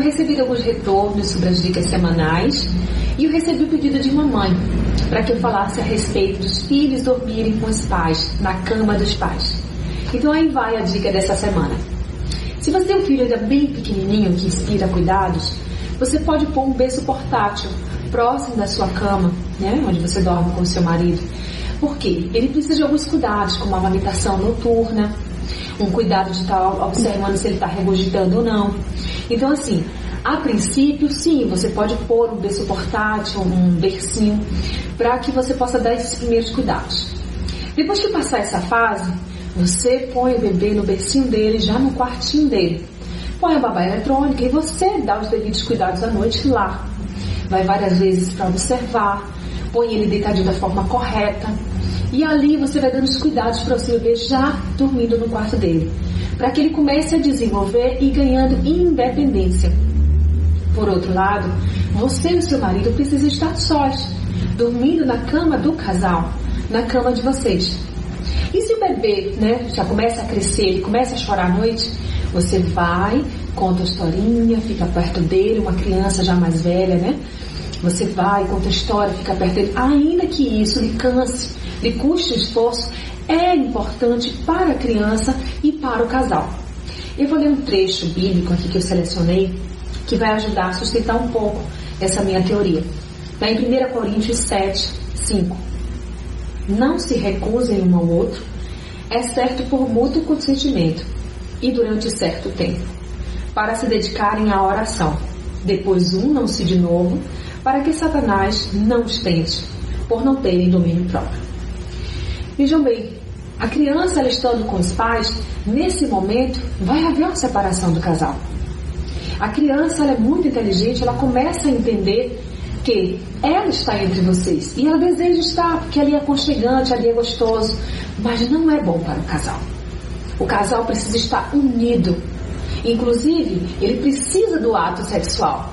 recebido alguns retornos sobre as dicas semanais e eu recebi o pedido de uma mãe para que eu falasse a respeito dos filhos dormirem com os pais, na cama dos pais. Então aí vai a dica dessa semana. Se você tem um filho ainda bem pequenininho que inspira cuidados, você pode pôr um berço portátil próximo da sua cama, né, onde você dorme com o seu marido. Por quê? Ele precisa de alguns cuidados, como a amamentação noturna, um cuidado de estar observando se ele está regurgitando ou não. Então, assim, a princípio, sim, você pode pôr um berço portátil, um bercinho, para que você possa dar esses primeiros cuidados. Depois que passar essa fase, você põe o bebê no bercinho dele, já no quartinho dele. Põe a babá eletrônica e você dá os devidos cuidados à noite lá. Vai várias vezes para observar, põe ele deitadinho da forma correta. E ali você vai dando os cuidados para o seu bebê já dormindo no quarto dele. Para que ele comece a desenvolver e ganhando independência. Por outro lado, você e o seu marido precisam estar sós, dormindo na cama do casal, na cama de vocês. E se o bebê né, já começa a crescer, ele começa a chorar à noite, você vai, conta a historinha, fica perto dele, uma criança já mais velha, né? Você vai, conta a história, fica perto dele. Ainda que isso lhe canse, lhe custe esforço, é importante para a criança e para o casal. Eu vou ler um trecho bíblico aqui que eu selecionei que vai ajudar a sustentar um pouco essa minha teoria. Está em 1 Coríntios 7, 5. Não se recusem um ao outro, é certo por mútuo consentimento e durante certo tempo, para se dedicarem à oração. Depois um não se de novo, para que Satanás não os tente, por não terem domínio próprio. Vejam bem, a criança ela estando com os pais, nesse momento vai haver uma separação do casal. A criança ela é muito inteligente, ela começa a entender que ela está entre vocês e ela deseja estar porque ali é aconchegante, ali é gostoso, mas não é bom para o casal. O casal precisa estar unido. Inclusive, ele precisa do ato sexual.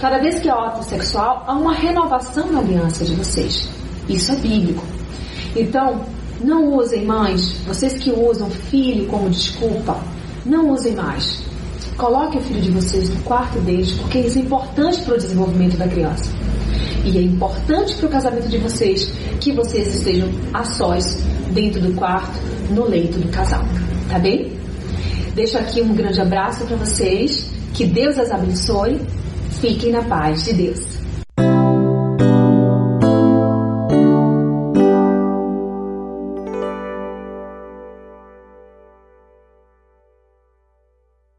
Cada vez que há ato sexual, há uma renovação na aliança de vocês. Isso é bíblico. Então, não usem mães, vocês que usam filho como desculpa, não usem mais. Coloque o filho de vocês no quarto deles, porque isso é importante para o desenvolvimento da criança. E é importante para o casamento de vocês que vocês estejam a sós, dentro do quarto, no leito do casal. Tá bem? Deixo aqui um grande abraço para vocês. Que Deus as abençoe. Fiquem na paz de Deus.